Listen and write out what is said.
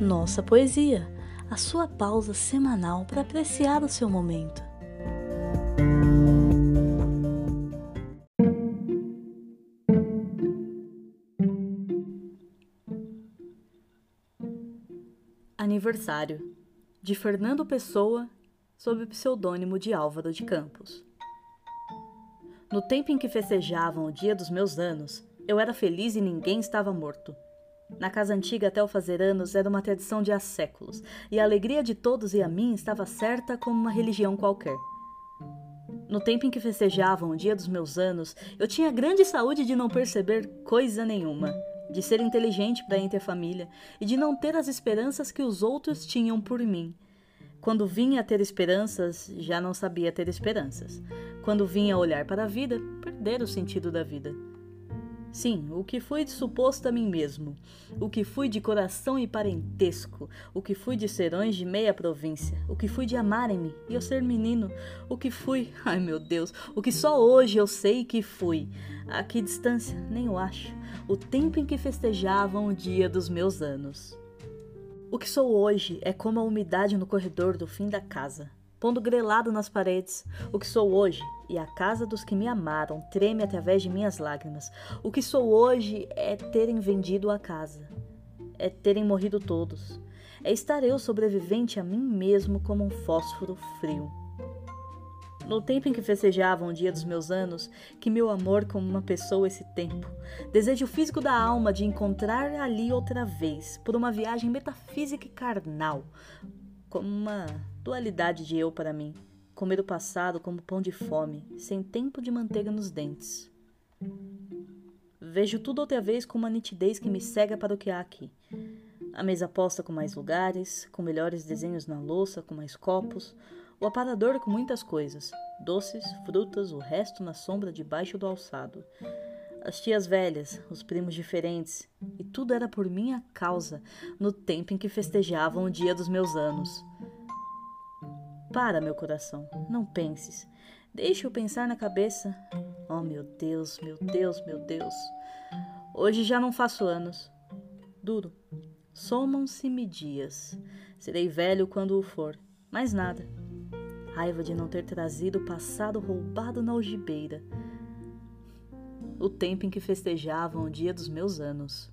Nossa Poesia, a sua pausa semanal para apreciar o seu momento. Aniversário de Fernando Pessoa, sob o pseudônimo de Álvaro de Campos. No tempo em que festejavam o dia dos meus anos, eu era feliz e ninguém estava morto. Na casa antiga, até o fazer anos, era uma tradição de há séculos, e a alegria de todos e a mim estava certa como uma religião qualquer. No tempo em que festejavam o dia dos meus anos, eu tinha grande saúde de não perceber coisa nenhuma, de ser inteligente para entre a família e de não ter as esperanças que os outros tinham por mim. Quando vinha a ter esperanças, já não sabia ter esperanças. Quando vinha a olhar para a vida, perder o sentido da vida. Sim, o que fui de suposto a mim mesmo, o que fui de coração e parentesco, o que fui de serões de meia província, o que fui de amarem-me e eu ser menino, o que fui, ai meu Deus, o que só hoje eu sei que fui. A que distância? Nem o acho. O tempo em que festejavam o dia dos meus anos. O que sou hoje é como a umidade no corredor do fim da casa pondo grelado nas paredes o que sou hoje, e a casa dos que me amaram treme através de minhas lágrimas. O que sou hoje é terem vendido a casa, é terem morrido todos, é estar eu sobrevivente a mim mesmo como um fósforo frio. No tempo em que festejavam o dia dos meus anos, que meu amor como uma pessoa esse tempo, desejo físico da alma de encontrar ali outra vez, por uma viagem metafísica e carnal, como uma dualidade de eu para mim, comer o passado como pão de fome, sem tempo de manteiga nos dentes. Vejo tudo outra vez com uma nitidez que me cega para o que há aqui. A mesa posta com mais lugares, com melhores desenhos na louça, com mais copos, o aparador com muitas coisas, doces, frutas, o resto na sombra debaixo do alçado. As tias velhas, os primos diferentes, e tudo era por minha causa, no tempo em que festejavam o dia dos meus anos. Para, meu coração, não penses. Deixe-o pensar na cabeça. Oh, meu Deus, meu Deus, meu Deus. Hoje já não faço anos. Duro. Somam-se-me dias. Serei velho quando o for. Mais nada. Raiva de não ter trazido o passado roubado na algibeira o tempo em que festejavam o dia dos meus anos.